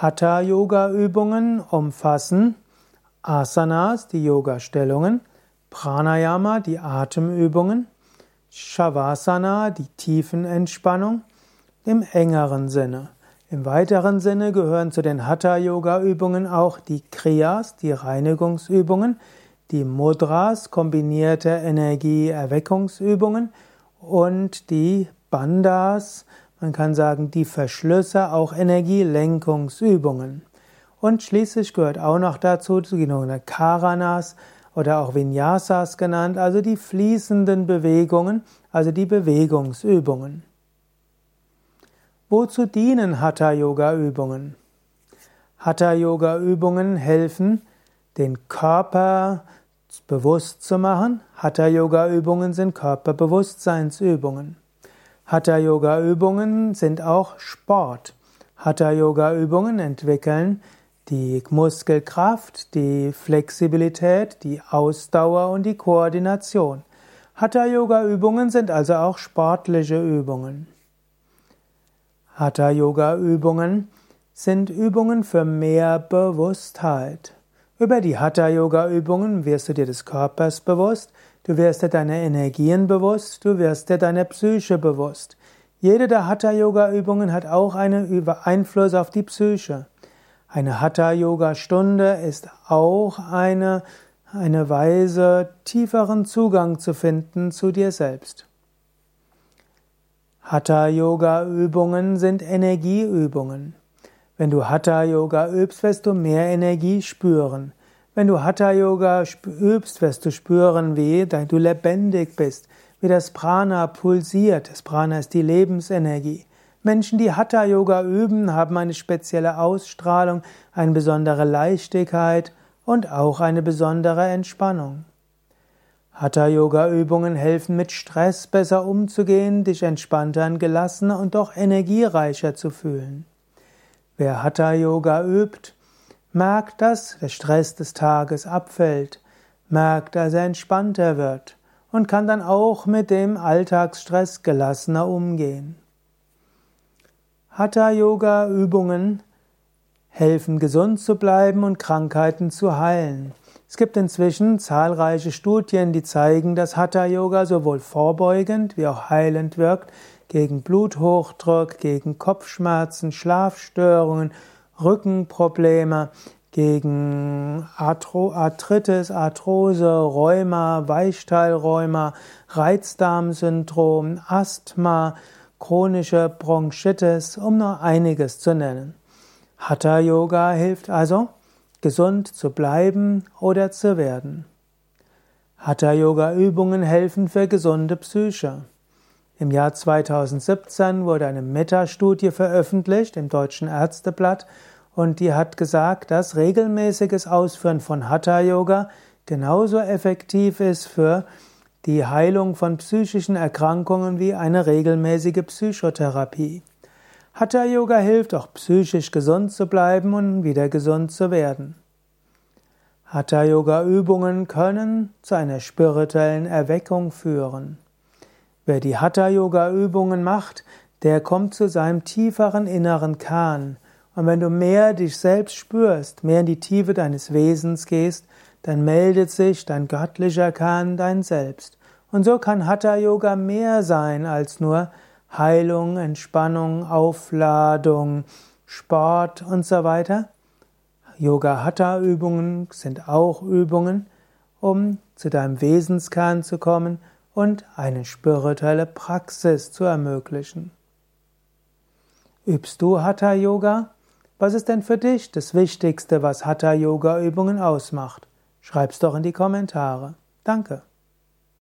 Hatha-Yoga-Übungen umfassen Asanas, die Yoga-Stellungen, Pranayama, die Atemübungen, Shavasana, die Tiefenentspannung, im engeren Sinne. Im weiteren Sinne gehören zu den Hatha-Yoga-Übungen auch die Kriyas, die Reinigungsübungen, die Mudras, kombinierte Energie-Erweckungsübungen und die Bandhas, man kann sagen, die Verschlüsse, auch Energielenkungsübungen. Und schließlich gehört auch noch dazu die sogenannten Karanas oder auch Vinyasas genannt, also die fließenden Bewegungen, also die Bewegungsübungen. Wozu dienen Hatha-Yoga-Übungen? Hatha-Yoga-Übungen helfen, den Körper bewusst zu machen. Hatha-Yoga-Übungen sind Körperbewusstseinsübungen. Hatha-Yoga-Übungen sind auch Sport. Hatha-Yoga-Übungen entwickeln die Muskelkraft, die Flexibilität, die Ausdauer und die Koordination. Hatha-Yoga-Übungen sind also auch sportliche Übungen. Hatha-Yoga-Übungen sind Übungen für mehr Bewusstheit. Über die Hatha-Yoga-Übungen wirst du dir des Körpers bewusst, Du wirst dir deiner Energien bewusst, du wirst dir deiner Psyche bewusst. Jede der Hatha-Yoga-Übungen hat auch einen Einfluss auf die Psyche. Eine Hatha-Yoga-Stunde ist auch eine, eine Weise, tieferen Zugang zu finden zu dir selbst. Hatha-Yoga-Übungen sind Energieübungen. Wenn du Hatha-Yoga übst, wirst du mehr Energie spüren. Wenn du Hatha Yoga übst, wirst du spüren, wie du lebendig bist, wie das Prana pulsiert. Das Prana ist die Lebensenergie. Menschen, die Hatha Yoga üben, haben eine spezielle Ausstrahlung, eine besondere Leichtigkeit und auch eine besondere Entspannung. Hatha Yoga Übungen helfen mit Stress besser umzugehen, dich entspannter und gelassener und doch energiereicher zu fühlen. Wer Hatha Yoga übt, merkt, dass der Stress des Tages abfällt, merkt, dass er entspannter wird und kann dann auch mit dem Alltagsstress gelassener umgehen. Hatha-Yoga-Übungen helfen, gesund zu bleiben und Krankheiten zu heilen. Es gibt inzwischen zahlreiche Studien, die zeigen, dass Hatha-Yoga sowohl vorbeugend wie auch heilend wirkt gegen Bluthochdruck, gegen Kopfschmerzen, Schlafstörungen Rückenprobleme, gegen Arthritis, Arthrose, Rheuma, Weichteilrheuma, Reizdarmsyndrom, Asthma, chronische Bronchitis, um nur einiges zu nennen. Hatha Yoga hilft also, gesund zu bleiben oder zu werden. Hatha Yoga Übungen helfen für gesunde Psyche. Im Jahr 2017 wurde eine Metastudie veröffentlicht im Deutschen Ärzteblatt und die hat gesagt, dass regelmäßiges Ausführen von Hatha Yoga genauso effektiv ist für die Heilung von psychischen Erkrankungen wie eine regelmäßige Psychotherapie. Hatha Yoga hilft auch psychisch gesund zu bleiben und wieder gesund zu werden. Hatha Yoga Übungen können zu einer spirituellen Erweckung führen. Wer die Hatha-Yoga-Übungen macht, der kommt zu seinem tieferen inneren Kern. Und wenn du mehr dich selbst spürst, mehr in die Tiefe deines Wesens gehst, dann meldet sich dein göttlicher Kern, dein Selbst. Und so kann Hatha-Yoga mehr sein als nur Heilung, Entspannung, Aufladung, Sport und so weiter. Yoga-Hatha-Übungen sind auch Übungen, um zu deinem Wesenskern zu kommen und eine spirituelle Praxis zu ermöglichen. Übst du Hatha Yoga? Was ist denn für dich das Wichtigste, was Hatha Yoga Übungen ausmacht? Schreib's doch in die Kommentare. Danke.